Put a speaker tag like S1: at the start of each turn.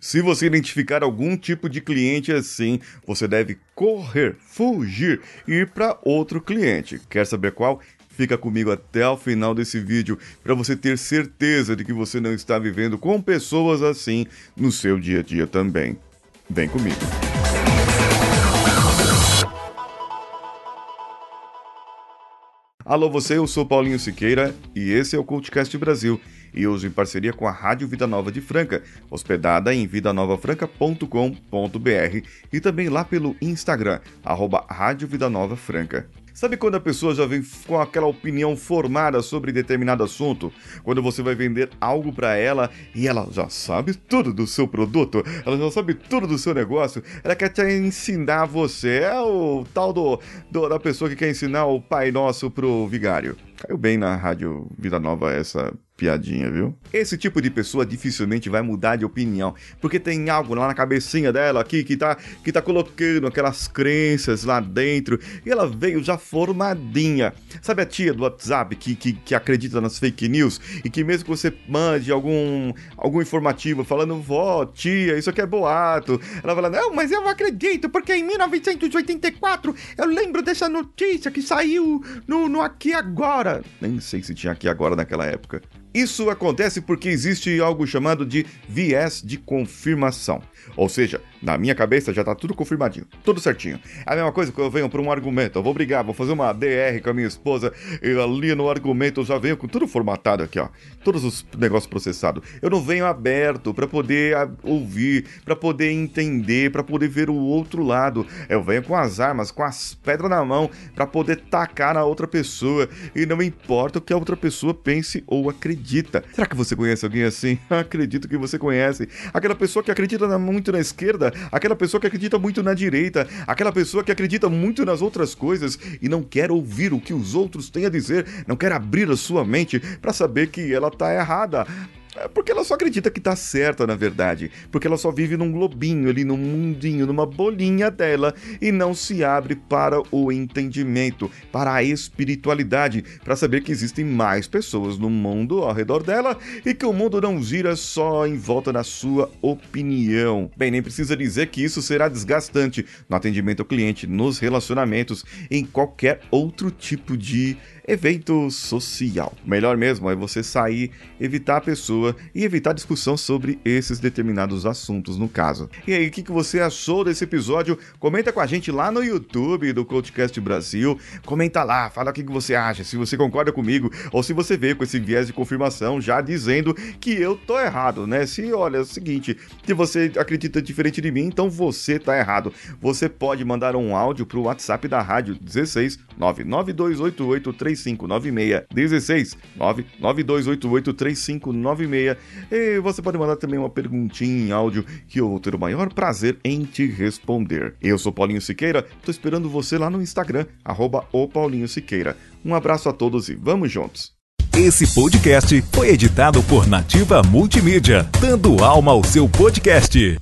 S1: Se você identificar algum tipo de cliente assim, você deve correr, fugir e ir para outro cliente. Quer saber qual? Fica comigo até o final desse vídeo para você ter certeza de que você não está vivendo com pessoas assim no seu dia a dia também. Vem comigo. Alô você, eu sou Paulinho Siqueira e esse é o Cultcast Brasil e hoje em parceria com a Rádio Vida Nova de Franca, hospedada em vidanovafranca.com.br e também lá pelo Instagram, arroba Rádio Vida Nova Franca. Sabe quando a pessoa já vem com aquela opinião formada sobre determinado assunto? Quando você vai vender algo para ela e ela já sabe tudo do seu produto, ela já sabe tudo do seu negócio, ela quer te ensinar você. É o tal do, do da pessoa que quer ensinar o Pai Nosso pro vigário. Caiu bem na Rádio Vida Nova essa piadinha, viu? Esse tipo de pessoa dificilmente vai mudar de opinião, porque tem algo lá na cabecinha dela aqui que tá, que tá colocando aquelas crenças lá dentro e ela veio já formadinha. Sabe a tia do WhatsApp que, que, que acredita nas fake news e que mesmo que você mande algum, algum informativo falando, vó, tia, isso aqui é boato, ela fala, não, mas eu acredito, porque em 1984 eu lembro dessa notícia que saiu no, no Aqui Agora. Nem sei se tinha Aqui Agora naquela época. Isso acontece porque existe algo chamado de viés de confirmação. Ou seja, na minha cabeça já tá tudo confirmadinho, tudo certinho. É a mesma coisa que eu venho para um argumento, eu vou brigar, vou fazer uma DR com a minha esposa, e ali no argumento eu já venho com tudo formatado aqui, ó. Todos os negócios processados. Eu não venho aberto para poder ouvir, para poder entender, para poder ver o outro lado. Eu venho com as armas, com as pedras na mão, para poder tacar na outra pessoa. E não importa o que a outra pessoa pense ou acredita. Será que você conhece alguém assim? Acredito que você conhece. Aquela pessoa que acredita muito na esquerda, aquela pessoa que acredita muito na direita, aquela pessoa que acredita muito nas outras coisas e não quer ouvir o que os outros têm a dizer, não quer abrir a sua mente para saber que ela tá errada. É porque ela só acredita que tá certa, na verdade. Porque ela só vive num globinho ali, num mundinho, numa bolinha dela e não se abre para o entendimento, para a espiritualidade, para saber que existem mais pessoas no mundo ao redor dela e que o mundo não gira só em volta da sua opinião. Bem, nem precisa dizer que isso será desgastante no atendimento ao cliente, nos relacionamentos, em qualquer outro tipo de evento social. Melhor mesmo é você sair, evitar a pessoa e evitar discussão sobre esses determinados assuntos no caso. E aí, o que, você achou desse episódio? Comenta com a gente lá no YouTube do Coachcast Brasil. Comenta lá, fala o que, que você acha, se você concorda comigo ou se você veio com esse viés de confirmação já dizendo que eu tô errado, né? Se olha, é o seguinte, se você acredita diferente de mim, então você tá errado. Você pode mandar um áudio pro WhatsApp da rádio 16 99288 3596 16 992883596 e você pode mandar também uma perguntinha em áudio que eu vou ter o maior prazer em te responder. Eu sou Paulinho Siqueira, tô esperando você lá no Instagram, arroba o Paulinho Siqueira. Um abraço a todos e vamos juntos!
S2: Esse podcast foi editado por Nativa Multimídia, dando alma ao seu podcast.